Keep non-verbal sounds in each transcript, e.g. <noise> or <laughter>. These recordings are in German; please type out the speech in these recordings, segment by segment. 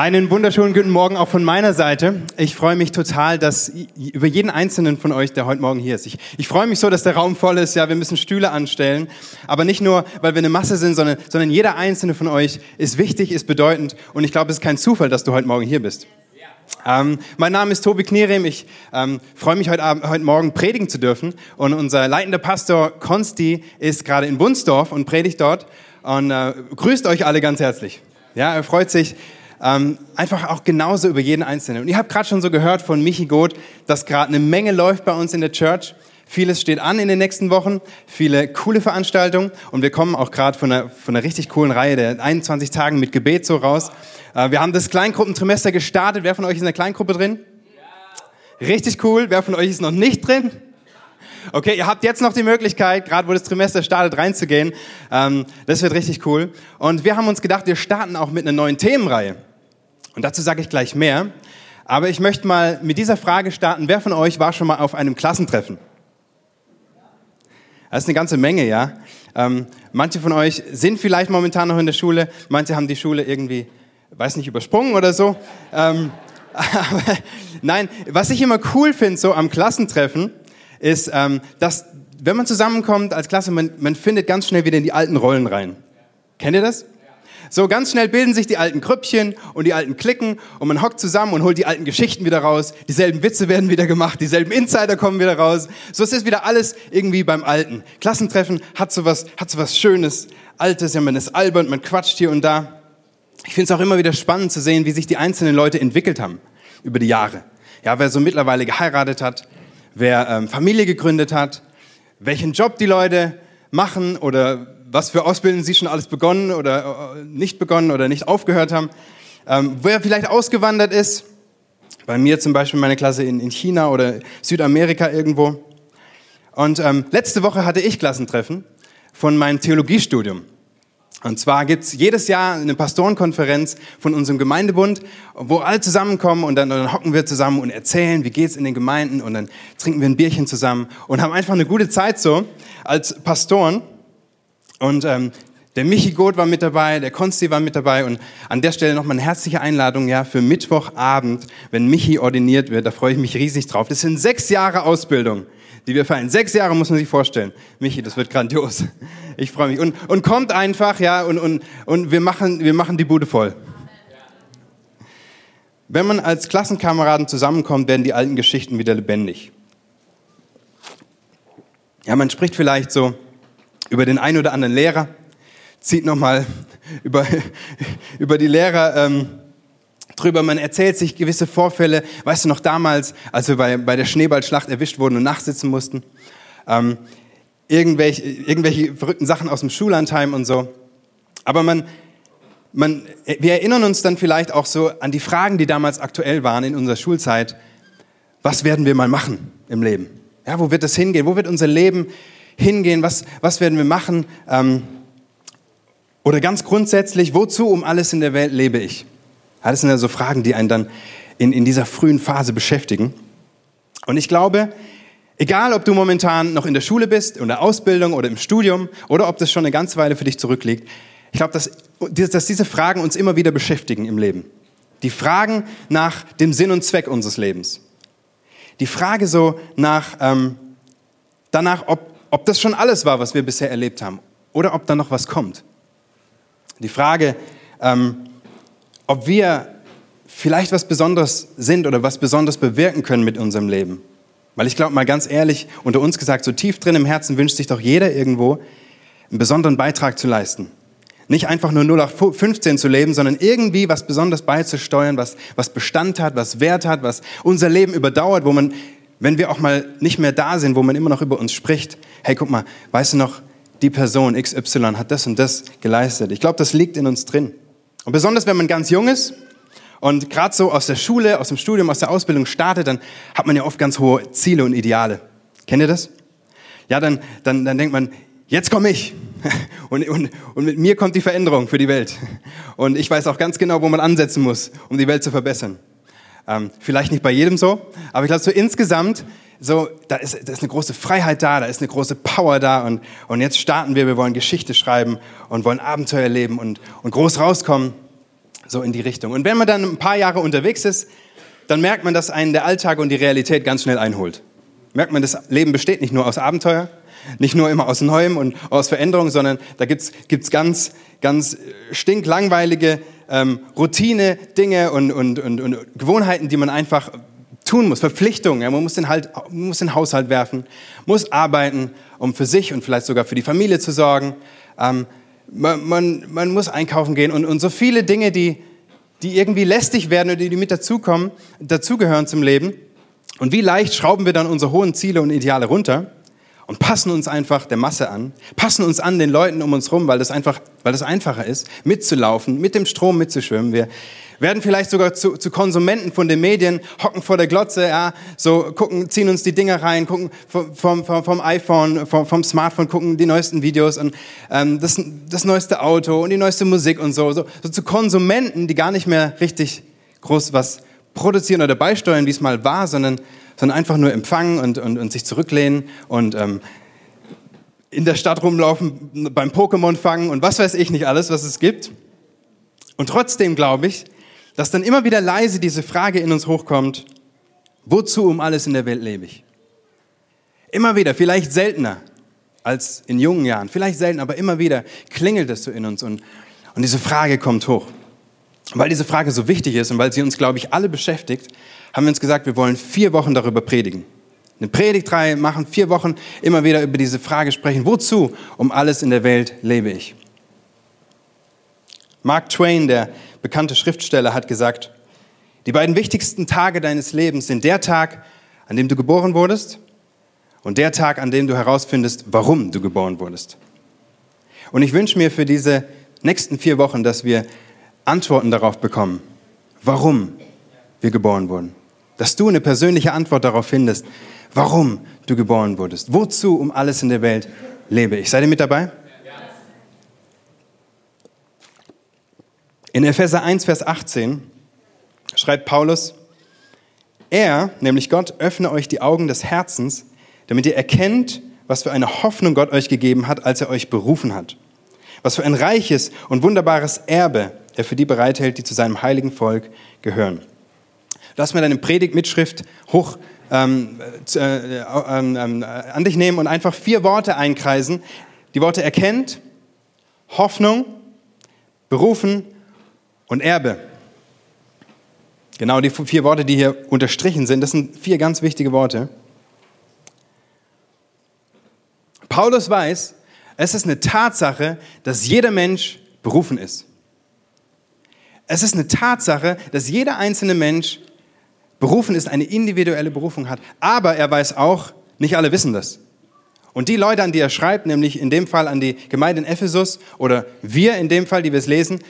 Einen wunderschönen guten Morgen auch von meiner Seite. Ich freue mich total, dass über jeden einzelnen von euch, der heute Morgen hier ist. Ich, ich freue mich so, dass der Raum voll ist. Ja, wir müssen Stühle anstellen, aber nicht nur, weil wir eine Masse sind, sondern, sondern jeder einzelne von euch ist wichtig, ist bedeutend. Und ich glaube, es ist kein Zufall, dass du heute Morgen hier bist. Ähm, mein Name ist Tobi Knerem. Ich ähm, freue mich heute, Abend, heute Morgen predigen zu dürfen. Und unser leitender Pastor Konsti ist gerade in Wunsdorf und predigt dort und äh, grüßt euch alle ganz herzlich. Ja, er freut sich ähm, einfach auch genauso über jeden Einzelnen. Und ihr habt gerade schon so gehört von Michi Goth, dass gerade eine Menge läuft bei uns in der Church. Vieles steht an in den nächsten Wochen, viele coole Veranstaltungen und wir kommen auch gerade von einer, von einer richtig coolen Reihe der 21 Tagen mit Gebet so raus. Äh, wir haben das Kleingruppentrimester gestartet. Wer von euch ist in der Kleingruppe drin? Richtig cool. Wer von euch ist noch nicht drin? Okay, ihr habt jetzt noch die Möglichkeit, gerade wo das Trimester startet, reinzugehen. Ähm, das wird richtig cool. Und wir haben uns gedacht, wir starten auch mit einer neuen Themenreihe. Und dazu sage ich gleich mehr. Aber ich möchte mal mit dieser Frage starten. Wer von euch war schon mal auf einem Klassentreffen? Das ist eine ganze Menge, ja. Ähm, manche von euch sind vielleicht momentan noch in der Schule, manche haben die Schule irgendwie, weiß nicht, übersprungen oder so. Ähm, <laughs> aber nein, was ich immer cool finde, so am Klassentreffen, ist, ähm, dass wenn man zusammenkommt als Klasse, man, man findet ganz schnell wieder in die alten Rollen rein. Kennt ihr das? So ganz schnell bilden sich die alten Krüppchen und die alten Klicken und man hockt zusammen und holt die alten Geschichten wieder raus. Dieselben Witze werden wieder gemacht, dieselben Insider kommen wieder raus. So ist es wieder alles irgendwie beim Alten. Klassentreffen hat sowas, hat sowas Schönes, Altes, ja man ist albern, man quatscht hier und da. Ich finde es auch immer wieder spannend zu sehen, wie sich die einzelnen Leute entwickelt haben über die Jahre. Ja, wer so mittlerweile geheiratet hat, wer ähm, Familie gegründet hat, welchen Job die Leute machen oder was für Ausbildungen sie schon alles begonnen oder äh, nicht begonnen oder nicht aufgehört haben, ähm, wer vielleicht ausgewandert ist, bei mir zum Beispiel meine Klasse in, in China oder Südamerika irgendwo. Und ähm, letzte Woche hatte ich Klassentreffen von meinem Theologiestudium. Und zwar gibt's jedes Jahr eine Pastorenkonferenz von unserem Gemeindebund, wo alle zusammenkommen und dann, dann hocken wir zusammen und erzählen, wie geht's in den Gemeinden und dann trinken wir ein Bierchen zusammen und haben einfach eine gute Zeit so als Pastoren. Und ähm, der Michi Goth war mit dabei, der Konsti war mit dabei und an der Stelle nochmal eine herzliche Einladung ja, für Mittwochabend, wenn Michi ordiniert wird. Da freue ich mich riesig drauf. Das sind sechs Jahre Ausbildung die wir feiern. Sechs Jahre muss man sich vorstellen. Michi, das wird grandios. Ich freue mich. Und, und kommt einfach, ja, und, und, und wir, machen, wir machen die Bude voll. Wenn man als Klassenkameraden zusammenkommt, werden die alten Geschichten wieder lebendig. Ja, man spricht vielleicht so über den einen oder anderen Lehrer, zieht nochmal <laughs> über, <laughs> über die Lehrer ähm, drüber, man erzählt sich gewisse Vorfälle. Weißt du noch damals, als wir bei, bei der Schneeballschlacht erwischt wurden und nachsitzen mussten? Ähm, irgendwelche, irgendwelche verrückten Sachen aus dem Schullandheim und so. Aber man, man, wir erinnern uns dann vielleicht auch so an die Fragen, die damals aktuell waren in unserer Schulzeit. Was werden wir mal machen im Leben? Ja, wo wird es hingehen? Wo wird unser Leben hingehen? Was, was werden wir machen? Ähm, oder ganz grundsätzlich, wozu um alles in der Welt lebe ich? Das sind ja so Fragen, die einen dann in, in dieser frühen Phase beschäftigen. Und ich glaube, egal ob du momentan noch in der Schule bist, in der Ausbildung oder im Studium oder ob das schon eine ganze Weile für dich zurückliegt, ich glaube, dass, dass diese Fragen uns immer wieder beschäftigen im Leben. Die Fragen nach dem Sinn und Zweck unseres Lebens. Die Frage so nach, ähm, danach, ob, ob das schon alles war, was wir bisher erlebt haben oder ob da noch was kommt. Die Frage, ähm, ob wir vielleicht was Besonderes sind oder was Besonderes bewirken können mit unserem Leben. Weil ich glaube mal ganz ehrlich, unter uns gesagt, so tief drin im Herzen wünscht sich doch jeder irgendwo, einen besonderen Beitrag zu leisten. Nicht einfach nur 0 auf 15 zu leben, sondern irgendwie was Besonderes beizusteuern, was, was Bestand hat, was Wert hat, was unser Leben überdauert, wo man, wenn wir auch mal nicht mehr da sind, wo man immer noch über uns spricht, hey, guck mal, weißt du noch, die Person XY hat das und das geleistet. Ich glaube, das liegt in uns drin. Und besonders wenn man ganz jung ist und gerade so aus der Schule, aus dem Studium, aus der Ausbildung startet, dann hat man ja oft ganz hohe Ziele und Ideale. Kennt ihr das? Ja, dann, dann, dann denkt man, jetzt komme ich. <laughs> Und, und, und mit mir kommt die Veränderung für die Welt. Und ich weiß auch ganz genau, wo man ansetzen muss, um die Welt zu verbessern. Ähm, vielleicht nicht bei jedem so, aber ich glaube so insgesamt, so, da ist, da ist eine große Freiheit da, da ist eine große Power da und, und jetzt starten wir, wir wollen Geschichte schreiben und wollen Abenteuer erleben und, und groß rauskommen. so in die Richtung. Und wenn man dann ein paar Jahre unterwegs ist, dann merkt man, dass einen der Alltag und die Realität ganz schnell einholt. Merkt man, das Leben besteht nicht nur aus Abenteuer, nicht nur immer aus Neuem und aus Veränderungen, sondern da gibt's gibt's ganz, ganz stinklangweilige ähm, Routine, Dinge und, und, und, und Gewohnheiten, die man einfach tun muss, Verpflichtungen. Ja, man, muss den halt, muss den Haushalt werfen, muss arbeiten, um für sich und vielleicht sogar für die Familie zu sorgen. Ähm, man, man, man, muss einkaufen gehen und, und so viele Dinge, die, die irgendwie lästig werden oder die mit dazukommen, dazugehören zum Leben. Und wie leicht schrauben wir dann unsere hohen Ziele und Ideale runter und passen uns einfach der Masse an, passen uns an den Leuten um uns rum, weil das einfach, weil das einfacher ist, mitzulaufen, mit dem Strom mitzuschwimmen. Wir, werden vielleicht sogar zu, zu Konsumenten von den Medien, hocken vor der Glotze, ja, so gucken, ziehen uns die Dinger rein, gucken vom, vom, vom iPhone, vom, vom Smartphone, gucken die neuesten Videos und ähm, das, das neueste Auto und die neueste Musik und so, so. So zu Konsumenten, die gar nicht mehr richtig groß was produzieren oder beisteuern, wie es mal war, sondern, sondern einfach nur empfangen und, und, und sich zurücklehnen und ähm, in der Stadt rumlaufen, beim Pokémon fangen und was weiß ich nicht alles, was es gibt. Und trotzdem glaube ich, dass dann immer wieder leise diese Frage in uns hochkommt, wozu um alles in der Welt lebe ich? Immer wieder, vielleicht seltener als in jungen Jahren, vielleicht selten, aber immer wieder klingelt es so in uns und, und diese Frage kommt hoch. Weil diese Frage so wichtig ist und weil sie uns, glaube ich, alle beschäftigt, haben wir uns gesagt, wir wollen vier Wochen darüber predigen. Eine Predigtreihe machen, vier Wochen immer wieder über diese Frage sprechen, wozu um alles in der Welt lebe ich? Mark Twain, der bekannte Schriftsteller, hat gesagt, die beiden wichtigsten Tage deines Lebens sind der Tag, an dem du geboren wurdest und der Tag, an dem du herausfindest, warum du geboren wurdest. Und ich wünsche mir für diese nächsten vier Wochen, dass wir Antworten darauf bekommen, warum wir geboren wurden. Dass du eine persönliche Antwort darauf findest, warum du geboren wurdest. Wozu um alles in der Welt lebe ich. Seid ihr mit dabei? In Epheser 1, Vers 18 schreibt Paulus, er, nämlich Gott, öffne euch die Augen des Herzens, damit ihr erkennt, was für eine Hoffnung Gott euch gegeben hat, als er euch berufen hat. Was für ein reiches und wunderbares Erbe er für die bereithält, die zu seinem heiligen Volk gehören. Lass mir deine Predigtmitschrift hoch ähm, äh, äh, äh, an dich nehmen und einfach vier Worte einkreisen. Die Worte erkennt, Hoffnung, berufen und Erbe. Genau die vier Worte, die hier unterstrichen sind, das sind vier ganz wichtige Worte. Paulus weiß, es ist eine Tatsache, dass jeder Mensch berufen ist. Es ist eine Tatsache, dass jeder einzelne Mensch berufen ist, eine individuelle Berufung hat. Aber er weiß auch, nicht alle wissen das. Und die Leute, an die er schreibt, nämlich in dem Fall an die Gemeinde in Ephesus oder wir in dem Fall, die wir es lesen,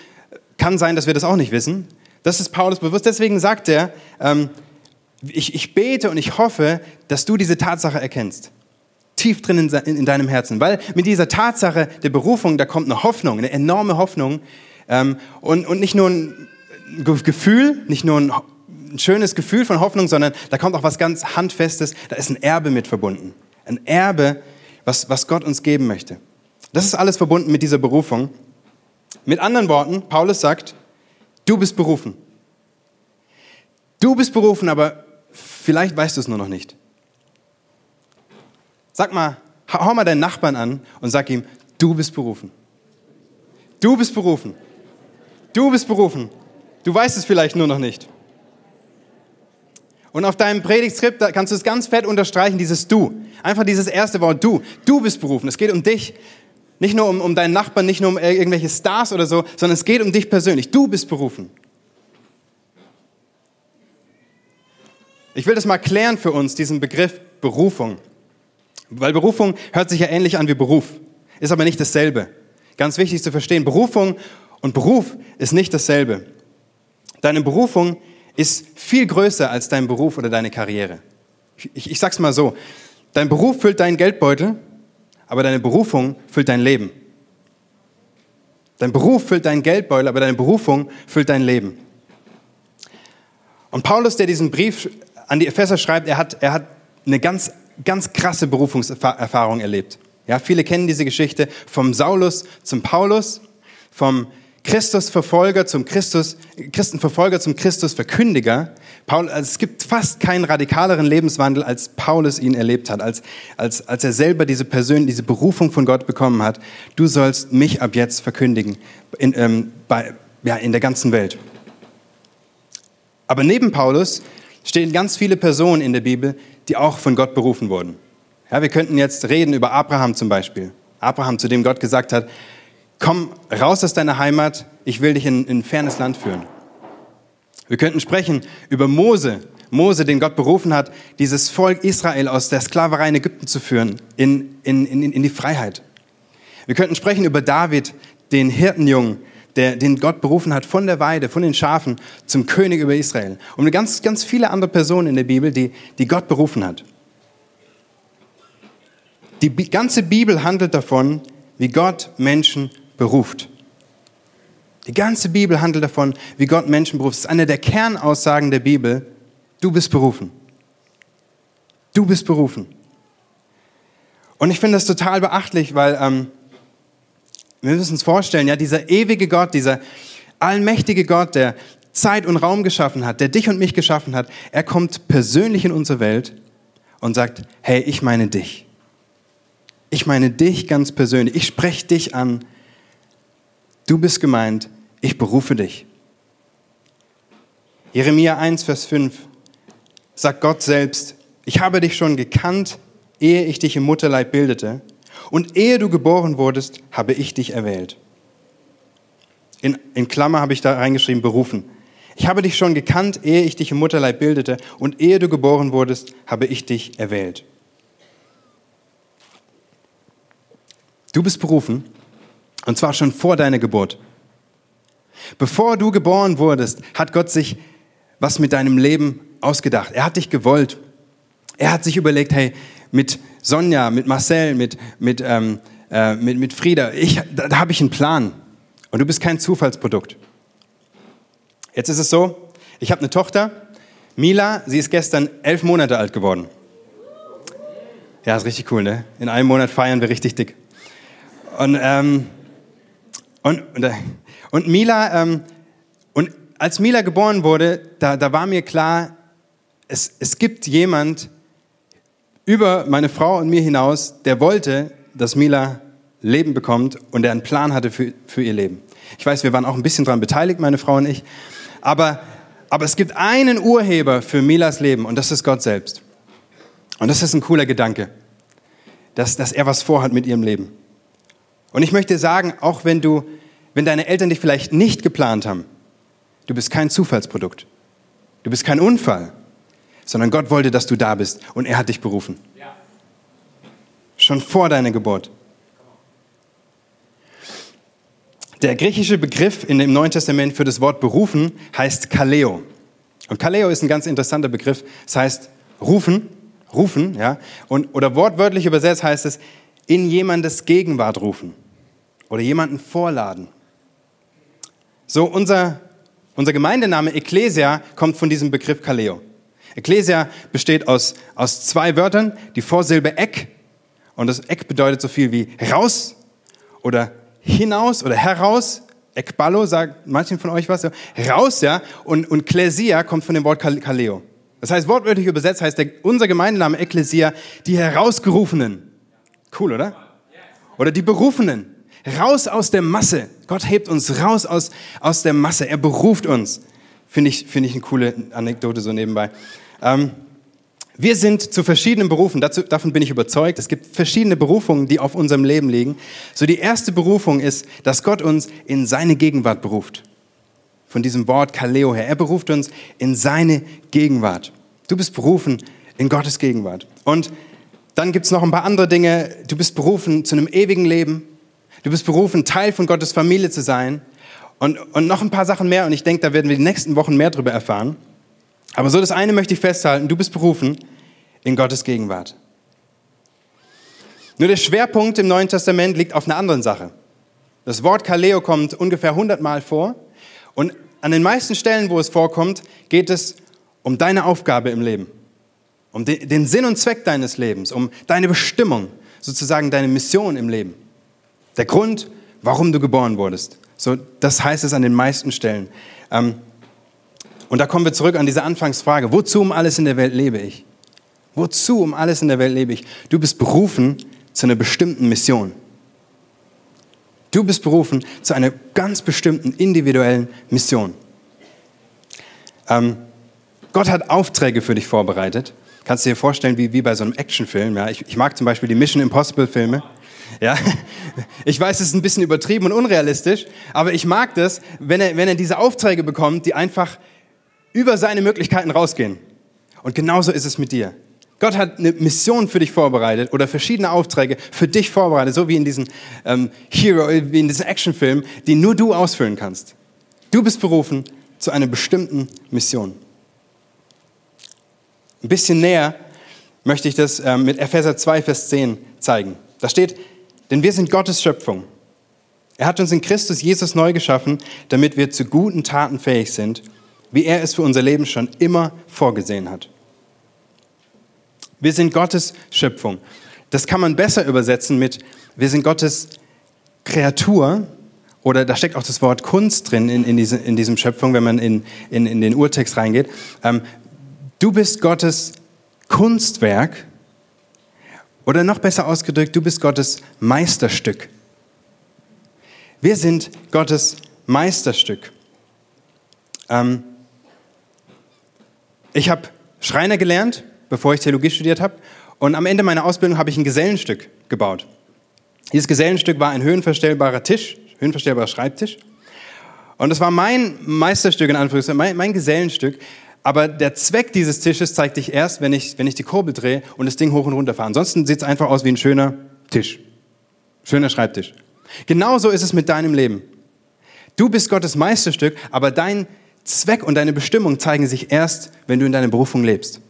kann sein, dass wir das auch nicht wissen. Das ist Paulus bewusst. Deswegen sagt er, ähm, ich, ich bete und ich hoffe, dass du diese Tatsache erkennst. Tief drin in, in, in, deinem Herzen. Weil mit dieser Tatsache der Berufung, da kommt eine Hoffnung, eine enorme Hoffnung. Ähm, und, und nicht nur ein Gefühl, nicht nur ein, ein schönes Gefühl von Hoffnung, sondern da kommt auch was ganz Handfestes. Da ist ein Erbe mit verbunden. Ein Erbe, was, was Gott uns geben möchte. Das ist alles verbunden mit dieser Berufung. Mit anderen Worten, Paulus sagt, du bist berufen. Du bist berufen, aber vielleicht weißt du es nur noch nicht. Sag mal, hau mal deinen Nachbarn an und sag ihm, du bist berufen. Du bist berufen. Du bist berufen. Du weißt es vielleicht nur noch nicht. Und auf deinem Predigtskript kannst du es ganz fett unterstreichen, dieses Du. Einfach dieses erste Wort Du. Du bist berufen. Es geht um dich. Nicht nur um, um deinen Nachbarn, nicht nur um irgendwelche Stars oder so, sondern es geht um dich persönlich. Du bist berufen. Ich will das mal klären für uns, diesen Begriff Berufung. Weil Berufung hört sich ja ähnlich an wie Beruf, ist aber nicht dasselbe. Ganz wichtig zu verstehen, Berufung und Beruf ist nicht dasselbe. Deine Berufung ist viel größer als dein Beruf oder deine Karriere. Ich, ich sag's mal so, dein Beruf füllt deinen Geldbeutel, aber deine Berufung füllt dein Leben. Dein Beruf füllt deinen Geldbeutel, aber deine Berufung füllt dein Leben. Und Paulus, der diesen Brief an die Epheser schreibt, er hat, er hat eine ganz, ganz krasse Berufungserfahrung erlebt. Ja, viele kennen diese Geschichte vom Saulus zum Paulus, vom Christusverfolger zum Christus, Christenverfolger zum Christusverkündiger. Paul, also es gibt fast keinen radikaleren Lebenswandel, als Paulus ihn erlebt hat, als, als, als er selber diese Person, diese Berufung von Gott bekommen hat. Du sollst mich ab jetzt verkündigen in, ähm, bei, ja, in der ganzen Welt. Aber neben Paulus stehen ganz viele Personen in der Bibel, die auch von Gott berufen wurden. Ja, wir könnten jetzt reden über Abraham zum Beispiel. Abraham, zu dem Gott gesagt hat, komm raus aus deiner Heimat, ich will dich in, in ein fernes Land führen. Wir könnten sprechen über Mose, Mose, den Gott berufen hat, dieses Volk Israel aus der Sklaverei in Ägypten zu führen, in, in, in, in die Freiheit. Wir könnten sprechen über David, den Hirtenjungen, der, den Gott berufen hat von der Weide, von den Schafen zum König über Israel. Und ganz, ganz viele andere Personen in der Bibel, die, die Gott berufen hat. Die ganze Bibel handelt davon, wie Gott Menschen beruft. Die ganze Bibel handelt davon, wie Gott Menschen beruft. Das ist eine der Kernaussagen der Bibel. Du bist berufen. Du bist berufen. Und ich finde das total beachtlich, weil ähm, wir müssen uns vorstellen, ja, dieser ewige Gott, dieser allmächtige Gott, der Zeit und Raum geschaffen hat, der dich und mich geschaffen hat, er kommt persönlich in unsere Welt und sagt, hey, ich meine dich. Ich meine dich ganz persönlich. Ich spreche dich an. Du bist gemeint. Ich berufe dich. Jeremia 1, Vers 5 sagt Gott selbst, ich habe dich schon gekannt, ehe ich dich im Mutterleib bildete. Und ehe du geboren wurdest, habe ich dich erwählt. In, in Klammer habe ich da reingeschrieben, berufen. Ich habe dich schon gekannt, ehe ich dich im Mutterleib bildete. Und ehe du geboren wurdest, habe ich dich erwählt. Du bist berufen, und zwar schon vor deiner Geburt. Bevor du geboren wurdest, hat Gott sich was mit deinem Leben ausgedacht. Er hat dich gewollt. Er hat sich überlegt, hey, mit Sonja, mit Marcel, mit, mit, ähm, äh, mit, mit Frieda, ich, da, da habe ich einen Plan. Und du bist kein Zufallsprodukt. Jetzt ist es so, ich habe eine Tochter, Mila, sie ist gestern elf Monate alt geworden. Ja, ist richtig cool, ne? In einem Monat feiern wir richtig dick. Und, ähm, und, und, äh, und Mila, ähm, und als Mila geboren wurde, da, da war mir klar, es, es gibt jemand, über meine Frau und mir hinaus, der wollte, dass Mila Leben bekommt und der einen Plan hatte für, für ihr Leben. Ich weiß, wir waren auch ein bisschen daran beteiligt, meine Frau und ich. Aber, aber es gibt einen Urheber für Milas Leben und das ist Gott selbst. Und das ist ein cooler Gedanke, dass, dass er was vorhat mit ihrem Leben. Und ich möchte sagen, auch wenn du, wenn deine Eltern dich vielleicht nicht geplant haben, du bist kein Zufallsprodukt. Du bist kein Unfall sondern Gott wollte, dass du da bist und er hat dich berufen. Schon vor deiner Geburt. Der griechische Begriff in dem Neuen Testament für das Wort berufen heißt Kaleo. Und Kaleo ist ein ganz interessanter Begriff. Das heißt rufen, rufen, ja. Und, oder wortwörtlich übersetzt heißt es in jemandes Gegenwart rufen oder jemanden vorladen. So unser, unser Gemeindename Ecclesia kommt von diesem Begriff Kaleo. Ecclesia besteht aus, aus zwei Wörtern, die Vorsilbe Eck. Und das Eck bedeutet so viel wie raus oder hinaus oder heraus. Ekballo sagt manchen von euch was. Ja. Raus, ja. Und, und Klesia kommt von dem Wort Kaleo. Das heißt, wortwörtlich übersetzt heißt der, unser Gemeindename Ekklesia, die Herausgerufenen. Cool, oder? Oder die Berufenen. Raus aus der Masse. Gott hebt uns raus aus, aus der Masse. Er beruft uns. Finde ich, finde ich eine coole Anekdote so nebenbei. Ähm, wir sind zu verschiedenen Berufen, dazu, davon bin ich überzeugt. Es gibt verschiedene Berufungen, die auf unserem Leben liegen. So die erste Berufung ist, dass Gott uns in seine Gegenwart beruft. Von diesem Wort Kaleo her. Er beruft uns in seine Gegenwart. Du bist berufen in Gottes Gegenwart. Und dann gibt es noch ein paar andere Dinge. Du bist berufen zu einem ewigen Leben. Du bist berufen, Teil von Gottes Familie zu sein. Und, und noch ein paar Sachen mehr, und ich denke, da werden wir die nächsten Wochen mehr darüber erfahren. Aber so das eine möchte ich festhalten, du bist berufen in Gottes Gegenwart. Nur der Schwerpunkt im Neuen Testament liegt auf einer anderen Sache. Das Wort Kaleo kommt ungefähr 100 Mal vor und an den meisten Stellen, wo es vorkommt, geht es um deine Aufgabe im Leben, um den Sinn und Zweck deines Lebens, um deine Bestimmung, sozusagen deine Mission im Leben. Der Grund, warum du geboren wurdest. So, das heißt es an den meisten Stellen. Ähm, und da kommen wir zurück an diese Anfangsfrage. Wozu um alles in der Welt lebe ich? Wozu um alles in der Welt lebe ich? Du bist berufen zu einer bestimmten Mission. Du bist berufen zu einer ganz bestimmten individuellen Mission. Ähm, Gott hat Aufträge für dich vorbereitet. Kannst du dir vorstellen, wie, wie bei so einem Actionfilm. Ja? Ich, ich mag zum Beispiel die Mission Impossible Filme. Ja? Ich weiß, es ist ein bisschen übertrieben und unrealistisch, aber ich mag das, wenn er, wenn er diese Aufträge bekommt, die einfach über seine Möglichkeiten rausgehen. Und genauso ist es mit dir. Gott hat eine Mission für dich vorbereitet oder verschiedene Aufträge für dich vorbereitet, so wie in diesen ähm, Hero, wie in diesen Actionfilmen, die nur du ausfüllen kannst. Du bist berufen zu einer bestimmten Mission. Ein bisschen näher möchte ich das ähm, mit Epheser 2, Vers 10 zeigen. Da steht, denn wir sind Gottes Schöpfung. Er hat uns in Christus Jesus neu geschaffen, damit wir zu guten Taten fähig sind, wie er es für unser Leben schon immer vorgesehen hat. Wir sind Gottes Schöpfung. Das kann man besser übersetzen mit, wir sind Gottes Kreatur, oder da steckt auch das Wort Kunst drin in, in, diese, in diesem Schöpfung, wenn man in, in, in den Urtext reingeht. Ähm, du bist Gottes Kunstwerk oder noch besser ausgedrückt, du bist Gottes Meisterstück. Wir sind Gottes Meisterstück. Ähm, ich habe Schreiner gelernt, bevor ich Theologie studiert habe. Und am Ende meiner Ausbildung habe ich ein Gesellenstück gebaut. Dieses Gesellenstück war ein höhenverstellbarer Tisch, höhenverstellbarer Schreibtisch. Und das war mein Meisterstück, in Anführungszeichen, mein, mein Gesellenstück. Aber der Zweck dieses Tisches zeigt sich erst, wenn ich, wenn ich die Kurbel drehe und das Ding hoch und runter fahre. Ansonsten sieht es einfach aus wie ein schöner Tisch. Schöner Schreibtisch. Genauso ist es mit deinem Leben. Du bist Gottes Meisterstück, aber dein Zweck und deine Bestimmung zeigen sich erst, wenn du in deiner Berufung lebst.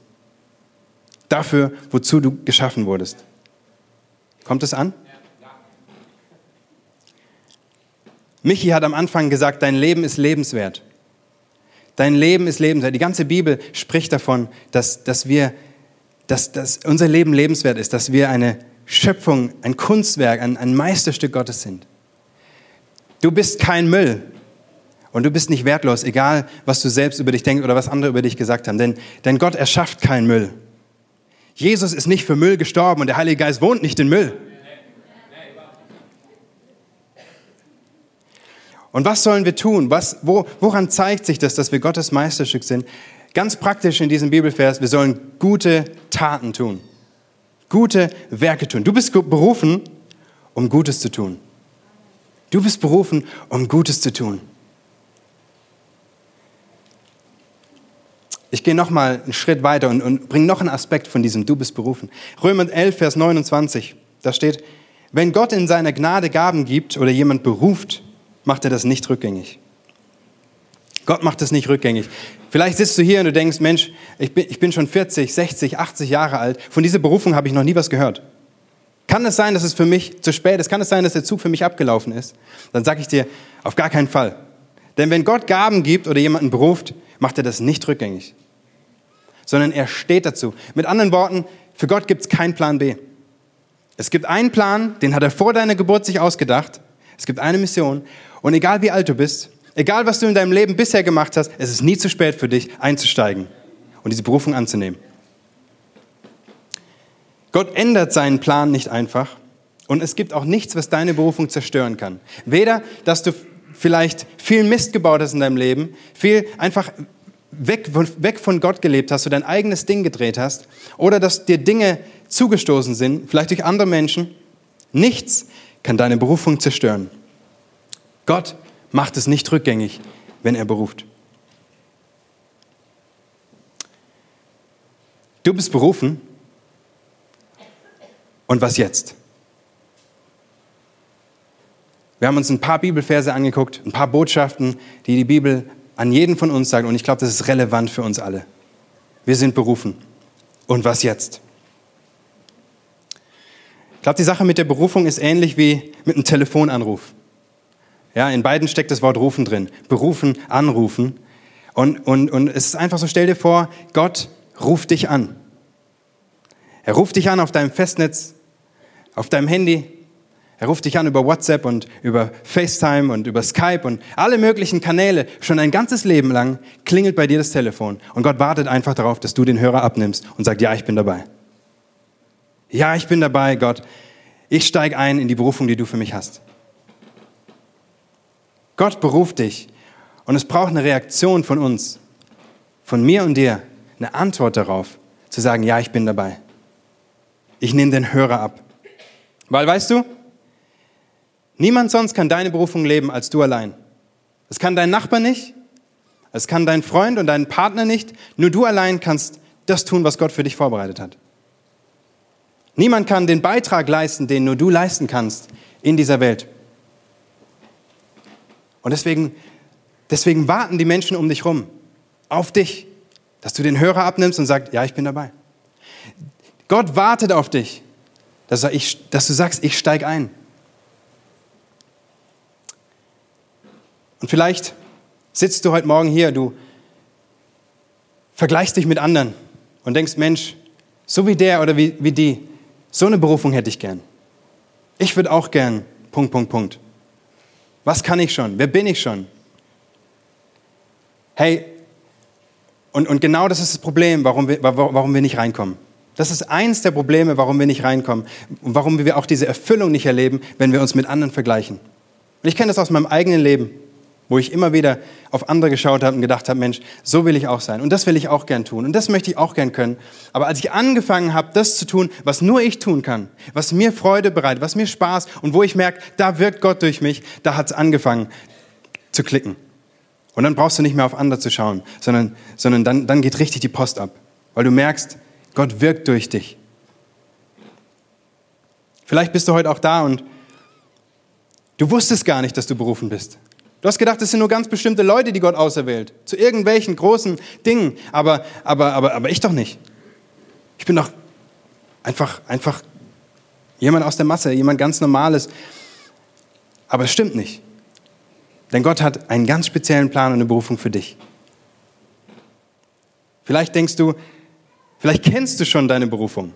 Dafür, wozu du geschaffen wurdest. Kommt es an? Michi hat am Anfang gesagt, dein Leben ist lebenswert. Dein Leben ist lebenswert. Die ganze Bibel spricht davon, dass, dass, wir, dass, dass unser Leben lebenswert ist, dass wir eine Schöpfung, ein Kunstwerk, ein, ein Meisterstück Gottes sind. Du bist kein Müll und du bist nicht wertlos, egal was du selbst über dich denkst oder was andere über dich gesagt haben. Denn, denn Gott erschafft keinen Müll. Jesus ist nicht für Müll gestorben und der Heilige Geist wohnt nicht in Müll. Und was sollen wir tun? Was, wo, woran zeigt sich das, dass wir Gottes Meisterstück sind? Ganz praktisch in diesem Bibelvers, wir sollen gute Taten tun. Gute Werke tun. Du bist berufen, um Gutes zu tun. Du bist berufen, um Gutes zu tun. Ich gehe noch mal einen Schritt weiter und, und bringe noch einen Aspekt von diesem Du bist berufen. Römer 11, Vers 29, da steht, wenn Gott in seiner Gnade Gaben gibt oder jemand beruft, macht er das nicht rückgängig. Gott macht das nicht rückgängig. Vielleicht sitzt du hier und du denkst, Mensch, ich bin, ich bin schon 40, 60, 80 Jahre alt. Von dieser Berufung habe ich noch nie was gehört. Kann es sein, dass es für mich zu spät ist? Kann es sein, dass der Zug für mich abgelaufen ist? Dann sage ich dir, auf gar keinen Fall. Denn wenn Gott Gaben gibt oder jemanden beruft, macht er das nicht rückgängig, sondern er steht dazu. Mit anderen Worten, für Gott gibt es keinen Plan B. Es gibt einen Plan, den hat er vor deiner Geburt sich ausgedacht. Es gibt eine Mission und egal wie alt du bist, egal was du in deinem Leben bisher gemacht hast, es ist nie zu spät für dich einzusteigen und diese Berufung anzunehmen. Gott ändert seinen Plan nicht einfach und es gibt auch nichts, was deine Berufung zerstören kann. Weder, dass du vielleicht viel Mist gebaut hast in deinem Leben, viel einfach weg, weg von Gott gelebt hast, du dein eigenes Ding gedreht hast, oder dass dir Dinge zugestoßen sind, vielleicht durch andere Menschen. Nichts kann deine Berufung zerstören. Gott macht es nicht rückgängig, wenn er beruft. Du bist berufen. Und was jetzt? Wir haben uns ein paar Bibelverse angeguckt, ein paar Botschaften, die die Bibel an jeden von uns sagt. Und ich glaube, das ist relevant für uns alle. Wir sind berufen. Und was jetzt? Ich glaube, die Sache mit der Berufung ist ähnlich wie mit einem Telefonanruf. Ja, in beiden steckt das Wort rufen drin. Berufen, anrufen. Und, und, und es ist einfach so, stell dir vor, Gott ruft dich an. Er ruft dich an auf deinem Festnetz, auf deinem Handy. Er ruft dich an über WhatsApp und über FaceTime und über Skype und alle möglichen Kanäle. Schon ein ganzes Leben lang klingelt bei dir das Telefon und Gott wartet einfach darauf, dass du den Hörer abnimmst und sagt, ja, ich bin dabei. Ja, ich bin dabei, Gott. Ich steige ein in die Berufung, die du für mich hast. Gott beruft dich und es braucht eine Reaktion von uns, von mir und dir, eine Antwort darauf, zu sagen, ja, ich bin dabei. Ich nehme den Hörer ab. Weil, weißt du, niemand sonst kann deine Berufung leben als du allein. Es kann dein Nachbar nicht, es kann dein Freund und dein Partner nicht, nur du allein kannst das tun, was Gott für dich vorbereitet hat. Niemand kann den Beitrag leisten, den nur du leisten kannst in dieser Welt. Und deswegen, deswegen warten die Menschen um dich rum auf dich, dass du den Hörer abnimmst und sagst, ja, ich bin dabei. Gott wartet auf dich, dass, ich, dass du sagst, ich steige ein. Und vielleicht sitzt du heute Morgen hier, du vergleichst dich mit anderen und denkst, Mensch, so wie der oder wie, wie die, so eine Berufung hätte ich gern. Ich würde auch gern, Punkt, Punkt, Punkt. Was kann ich schon? Wer bin ich schon? Hey, und, und genau das ist das Problem, warum wir, warum wir nicht reinkommen. Das ist eins der Probleme, warum wir nicht reinkommen und warum wir auch diese Erfüllung nicht erleben, wenn wir uns mit anderen vergleichen. Und ich kenne das aus meinem eigenen Leben wo ich immer wieder auf andere geschaut habe und gedacht habe, Mensch, so will ich auch sein und das will ich auch gern tun und das möchte ich auch gern können. Aber als ich angefangen habe, das zu tun, was nur ich tun kann, was mir Freude bereitet, was mir Spaß und wo ich merke, da wirkt Gott durch mich, da hat es angefangen zu klicken. Und dann brauchst du nicht mehr auf andere zu schauen, sondern, sondern dann, dann geht richtig die Post ab, weil du merkst, Gott wirkt durch dich. Vielleicht bist du heute auch da und du wusstest gar nicht, dass du berufen bist. Du hast gedacht, es sind nur ganz bestimmte Leute, die Gott auserwählt. Zu irgendwelchen großen Dingen. Aber, aber, aber, aber ich doch nicht. Ich bin doch einfach, einfach jemand aus der Masse, jemand ganz Normales. Aber es stimmt nicht. Denn Gott hat einen ganz speziellen Plan und eine Berufung für dich. Vielleicht denkst du, vielleicht kennst du schon deine Berufung.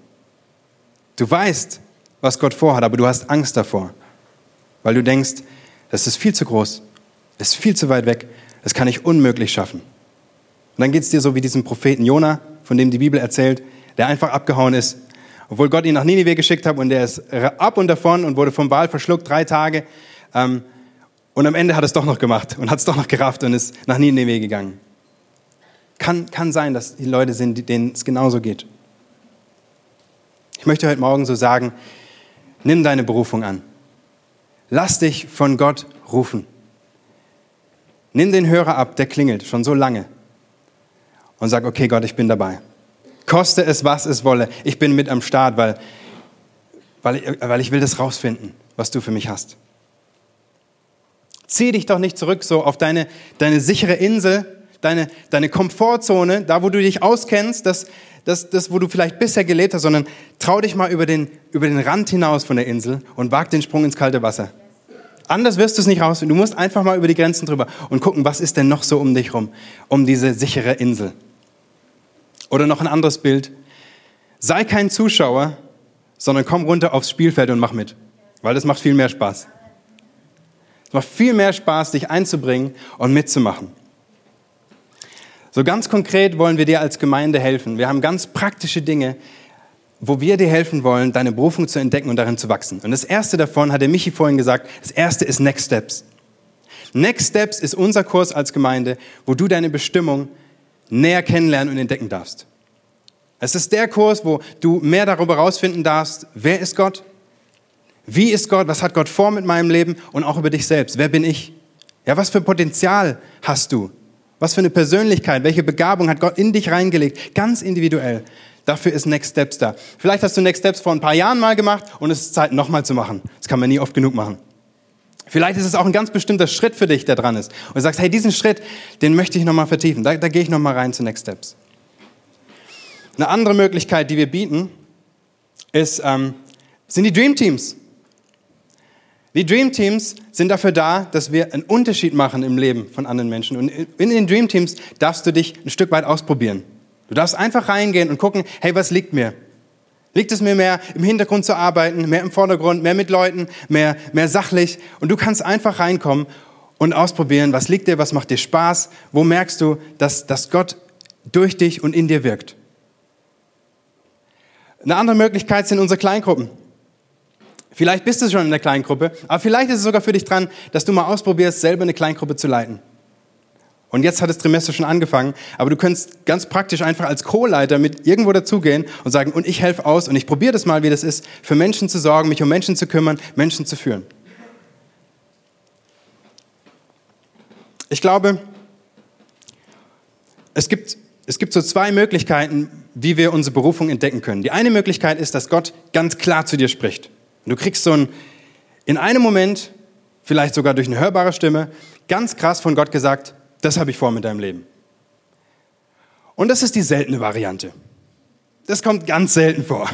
Du weißt, was Gott vorhat, aber du hast Angst davor. Weil du denkst, das ist viel zu groß. Ist viel zu weit weg. Das kann ich unmöglich schaffen. Und dann geht es dir so wie diesem Propheten Jona, von dem die Bibel erzählt, der einfach abgehauen ist, obwohl Gott ihn nach Ninive geschickt hat und der ist ab und davon und wurde vom Wal verschluckt, drei Tage. Ähm, und am Ende hat es doch noch gemacht und hat es doch noch gerafft und ist nach Ninive gegangen. Kann, kann sein, dass die Leute sind, denen es genauso geht. Ich möchte heute Morgen so sagen, nimm deine Berufung an. Lass dich von Gott rufen. Nimm den Hörer ab, der klingelt schon so lange. Und sag, okay Gott, ich bin dabei. Koste es, was es wolle. Ich bin mit am Start, weil, weil, weil ich will das rausfinden, was du für mich hast. Zieh dich doch nicht zurück so auf deine, deine sichere Insel, deine, deine Komfortzone, da wo du dich auskennst, das, das, das, wo du vielleicht bisher gelebt hast, sondern trau dich mal über den, über den Rand hinaus von der Insel und wag den Sprung ins kalte Wasser. Anders wirst du es nicht rausfinden. Du musst einfach mal über die Grenzen drüber und gucken, was ist denn noch so um dich rum, um diese sichere Insel. Oder noch ein anderes Bild. Sei kein Zuschauer, sondern komm runter aufs Spielfeld und mach mit, weil das macht viel mehr Spaß. Es macht viel mehr Spaß, dich einzubringen und mitzumachen. So ganz konkret wollen wir dir als Gemeinde helfen. Wir haben ganz praktische Dinge, wo wir dir helfen wollen, deine Berufung zu entdecken und darin zu wachsen. Und das erste davon hat der Michi vorhin gesagt, das erste ist Next Steps. Next Steps ist unser Kurs als Gemeinde, wo du deine Bestimmung näher kennenlernen und entdecken darfst. Es ist der Kurs, wo du mehr darüber herausfinden darfst, wer ist Gott, wie ist Gott, was hat Gott vor mit meinem Leben und auch über dich selbst. Wer bin ich? Ja, was für Potenzial hast du? Was für eine Persönlichkeit, welche Begabung hat Gott in dich reingelegt, ganz individuell. Dafür ist Next Steps da. Vielleicht hast du Next Steps vor ein paar Jahren mal gemacht und es ist Zeit, nochmal zu machen. Das kann man nie oft genug machen. Vielleicht ist es auch ein ganz bestimmter Schritt für dich, der dran ist. Und du sagst, hey, diesen Schritt, den möchte ich nochmal vertiefen. Da, da gehe ich nochmal rein zu Next Steps. Eine andere Möglichkeit, die wir bieten, ist, ähm, sind die Dream Teams. Die Dream Teams sind dafür da, dass wir einen Unterschied machen im Leben von anderen Menschen. Und in den Dream Teams darfst du dich ein Stück weit ausprobieren. Du darfst einfach reingehen und gucken, hey, was liegt mir? Liegt es mir mehr, im Hintergrund zu arbeiten, mehr im Vordergrund, mehr mit Leuten, mehr, mehr sachlich? Und du kannst einfach reinkommen und ausprobieren, was liegt dir, was macht dir Spaß, wo merkst du, dass, dass Gott durch dich und in dir wirkt. Eine andere Möglichkeit sind unsere Kleingruppen. Vielleicht bist du schon in der Kleingruppe, aber vielleicht ist es sogar für dich dran, dass du mal ausprobierst, selber eine Kleingruppe zu leiten. Und jetzt hat das Trimester schon angefangen, aber du könntest ganz praktisch einfach als Co-Leiter mit irgendwo dazugehen und sagen, und ich helfe aus und ich probiere das mal, wie das ist, für Menschen zu sorgen, mich um Menschen zu kümmern, Menschen zu führen. Ich glaube, es gibt, es gibt so zwei Möglichkeiten, wie wir unsere Berufung entdecken können. Die eine Möglichkeit ist, dass Gott ganz klar zu dir spricht. Du kriegst so ein, in einem Moment, vielleicht sogar durch eine hörbare Stimme, ganz krass von Gott gesagt, das habe ich vor mit deinem Leben. Und das ist die seltene Variante. Das kommt ganz selten vor.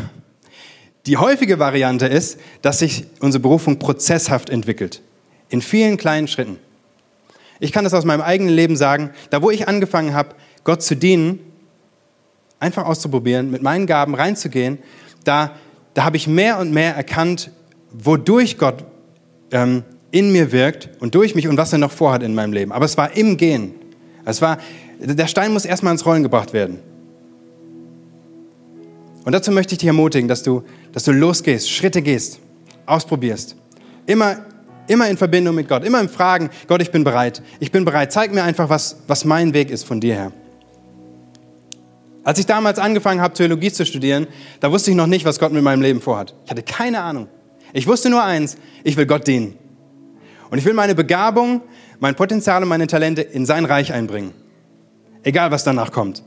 Die häufige Variante ist, dass sich unsere Berufung prozesshaft entwickelt. In vielen kleinen Schritten. Ich kann das aus meinem eigenen Leben sagen. Da, wo ich angefangen habe, Gott zu dienen, einfach auszuprobieren, mit meinen Gaben reinzugehen, da, da habe ich mehr und mehr erkannt, wodurch Gott ähm, in mir wirkt und durch mich und was er noch vorhat in meinem Leben. Aber es war im Gehen. Es war, der Stein muss erstmal ins Rollen gebracht werden. Und dazu möchte ich dich ermutigen, dass du, dass du losgehst, Schritte gehst, ausprobierst. Immer, immer in Verbindung mit Gott, immer im Fragen, Gott, ich bin bereit. Ich bin bereit. Zeig mir einfach, was, was mein Weg ist von dir her. Als ich damals angefangen habe, Theologie zu studieren, da wusste ich noch nicht, was Gott mit meinem Leben vorhat. Ich hatte keine Ahnung. Ich wusste nur eins, ich will Gott dienen. Und ich will meine Begabung, mein Potenzial und meine Talente in sein Reich einbringen. Egal, was danach kommt.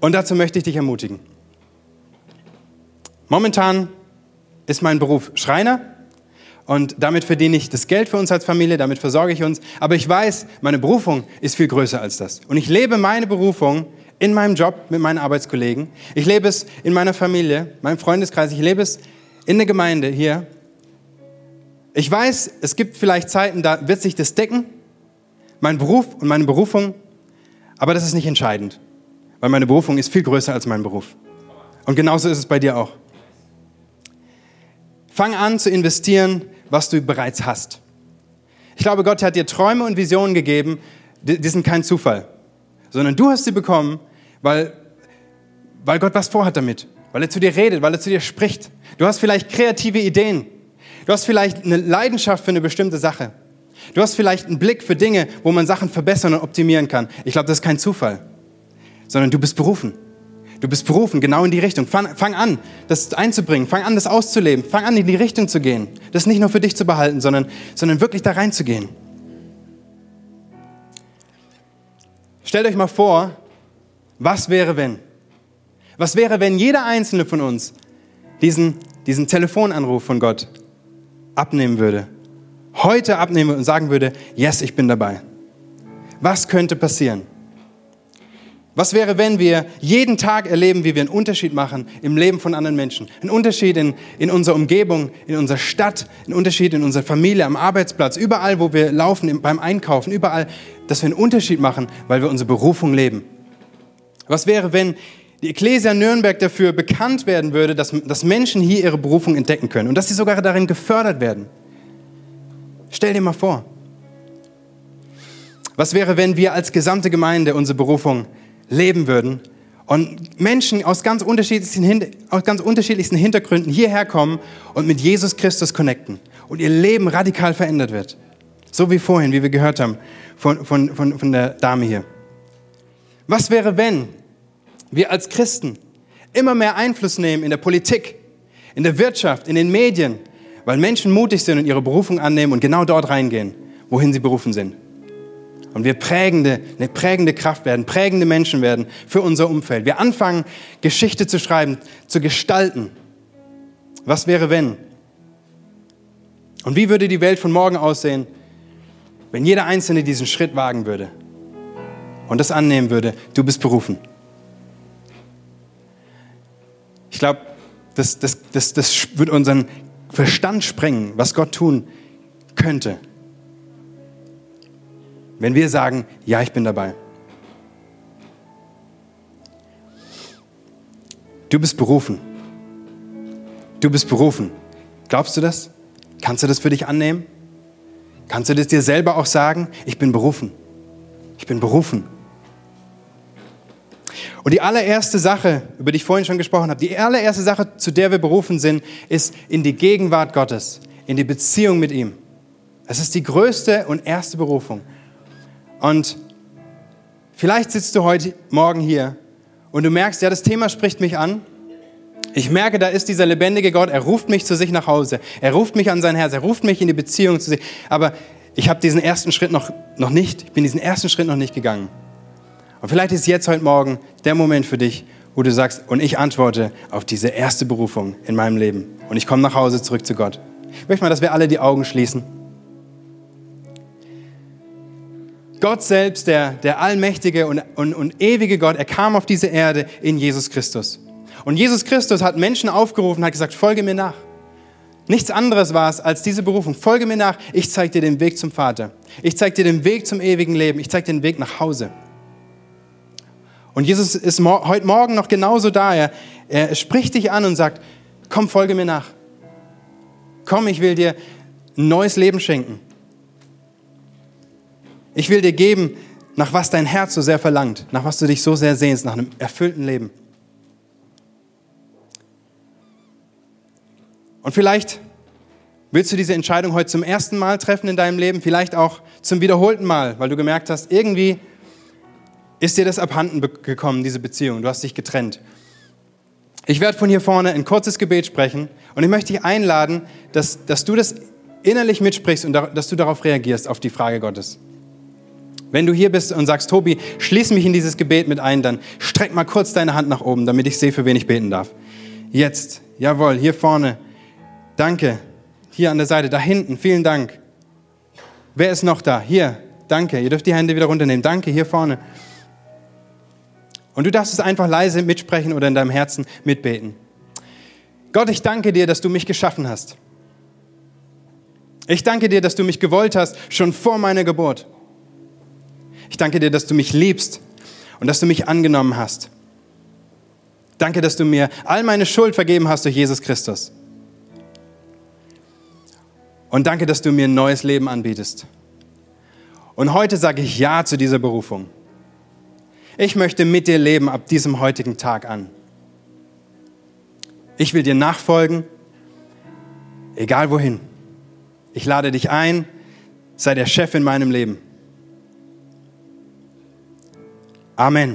Und dazu möchte ich dich ermutigen. Momentan ist mein Beruf Schreiner und damit verdiene ich das Geld für uns als Familie, damit versorge ich uns. Aber ich weiß, meine Berufung ist viel größer als das. Und ich lebe meine Berufung in meinem Job mit meinen Arbeitskollegen. Ich lebe es in meiner Familie, meinem Freundeskreis. Ich lebe es in der Gemeinde hier. Ich weiß, es gibt vielleicht Zeiten, da wird sich das decken, mein Beruf und meine Berufung, aber das ist nicht entscheidend, weil meine Berufung ist viel größer als mein Beruf. Und genauso ist es bei dir auch. Fang an zu investieren, was du bereits hast. Ich glaube, Gott hat dir Träume und Visionen gegeben, die, sind kein Zufall, sondern du hast sie bekommen, weil, weil Gott was vorhat damit, weil er zu dir redet, weil er zu dir spricht. Du hast vielleicht kreative Ideen, Du hast vielleicht eine Leidenschaft für eine bestimmte Sache. Du hast vielleicht einen Blick für Dinge, wo man Sachen verbessern und optimieren kann. Ich glaube, das ist kein Zufall, sondern du bist berufen. Du bist berufen, genau in die Richtung. Fang, fang, an, das einzubringen. Fang an, das auszuleben. Fang an, in die Richtung zu gehen. Das nicht nur für dich zu behalten, sondern, sondern wirklich da reinzugehen. Stellt euch mal vor, was wäre, wenn? Was wäre, wenn jeder einzelne von uns diesen, diesen Telefonanruf von Gott abnehmen würde, heute abnehmen und sagen würde, yes, ich bin dabei. Was könnte passieren? Was wäre, wenn wir jeden Tag erleben, wie wir einen Unterschied machen im Leben von anderen Menschen? Einen Unterschied in, in unserer Umgebung, in unserer Stadt, einen Unterschied in unserer Familie, am Arbeitsplatz, überall, wo wir laufen, beim Einkaufen, überall, dass wir einen Unterschied machen, weil wir unsere Berufung leben. Was wäre, wenn die Ecclesia Nürnberg dafür bekannt werden würde, dass, dass Menschen hier ihre Berufung entdecken können und dass sie sogar darin gefördert werden. Stell dir mal vor. Was wäre, wenn wir als gesamte Gemeinde unsere Berufung leben würden und Menschen aus ganz unterschiedlichsten, aus ganz unterschiedlichsten Hintergründen hierher kommen und mit Jesus Christus connecten und ihr Leben radikal verändert wird? So wie vorhin, wie wir gehört haben von, von, von, von der Dame hier. Was wäre, wenn wir als Christen immer mehr Einfluss nehmen in der Politik, in der Wirtschaft, in den Medien, weil Menschen mutig sind und ihre Berufung annehmen und genau dort reingehen, wohin sie berufen sind. Und wir prägende, eine prägende Kraft werden, prägende Menschen werden für unser Umfeld. Wir anfangen, Geschichte zu schreiben, zu gestalten. Was wäre, wenn? Und wie würde die Welt von morgen aussehen, wenn jeder Einzelne diesen Schritt wagen würde und das annehmen würde, du bist berufen. Ich glaube, das, das, das, das wird unseren Verstand sprengen, was Gott tun könnte. Wenn wir sagen, ja, ich bin dabei. Du bist berufen. Du bist berufen. Glaubst du das? Kannst du das für dich annehmen? Kannst du das dir selber auch sagen? Ich bin berufen. Ich bin berufen. Und die allererste Sache, über die ich vorhin schon gesprochen habe, die allererste Sache, zu der wir berufen sind, ist in die Gegenwart Gottes, in die Beziehung mit ihm. Das ist die größte und erste Berufung. Und vielleicht sitzt du heute Morgen hier und du merkst, ja, das Thema spricht mich an. Ich merke, da ist dieser lebendige Gott, er ruft mich zu sich nach Hause, er ruft mich an sein Herz, er ruft mich in die Beziehung zu sich. Aber ich habe diesen ersten Schritt noch, noch nicht, ich bin diesen ersten Schritt noch nicht gegangen. Und vielleicht ist jetzt heute Morgen der Moment für dich, wo du sagst, und ich antworte auf diese erste Berufung in meinem Leben. Und ich komme nach Hause zurück zu Gott. Ich möchte mal, dass wir alle die Augen schließen. Gott selbst, der, der allmächtige und, und, und ewige Gott, er kam auf diese Erde in Jesus Christus. Und Jesus Christus hat Menschen aufgerufen, hat gesagt, folge mir nach. Nichts anderes war es als diese Berufung. Folge mir nach, ich zeige dir den Weg zum Vater. Ich zeige dir den Weg zum ewigen Leben. Ich zeige dir den Weg nach Hause. Und Jesus ist heute Morgen noch genauso da. Er, er spricht dich an und sagt, komm, folge mir nach. Komm, ich will dir ein neues Leben schenken. Ich will dir geben, nach was dein Herz so sehr verlangt, nach was du dich so sehr sehnst, nach einem erfüllten Leben. Und vielleicht willst du diese Entscheidung heute zum ersten Mal treffen in deinem Leben, vielleicht auch zum wiederholten Mal, weil du gemerkt hast, irgendwie ist dir das abhanden gekommen, diese Beziehung, du hast dich getrennt. Ich werde von hier vorne ein kurzes Gebet sprechen und ich möchte dich einladen, dass, dass du das innerlich mitsprichst und dass du darauf reagierst, auf die Frage Gottes. Wenn du hier bist und sagst, Tobi, schließ mich in dieses Gebet mit ein, dann streck mal kurz deine Hand nach oben, damit ich sehe, für wen ich beten darf. Jetzt, jawohl, hier vorne. Danke. Hier an der Seite, da hinten, vielen Dank. Wer ist noch da? Hier, danke. Ihr dürft die Hände wieder runternehmen. Danke, hier vorne. Und du darfst es einfach leise mitsprechen oder in deinem Herzen mitbeten. Gott, ich danke dir, dass du mich geschaffen hast. Ich danke dir, dass du mich gewollt hast, schon vor meiner Geburt. Ich danke dir, dass du mich liebst und dass du mich angenommen hast. Danke, dass du mir all meine Schuld vergeben hast durch Jesus Christus. Und danke, dass du mir ein neues Leben anbietest. Und heute sage ich Ja zu dieser Berufung. Ich möchte mit dir leben ab diesem heutigen Tag an. Ich will dir nachfolgen, egal wohin. Ich lade dich ein, sei der Chef in meinem Leben. Amen.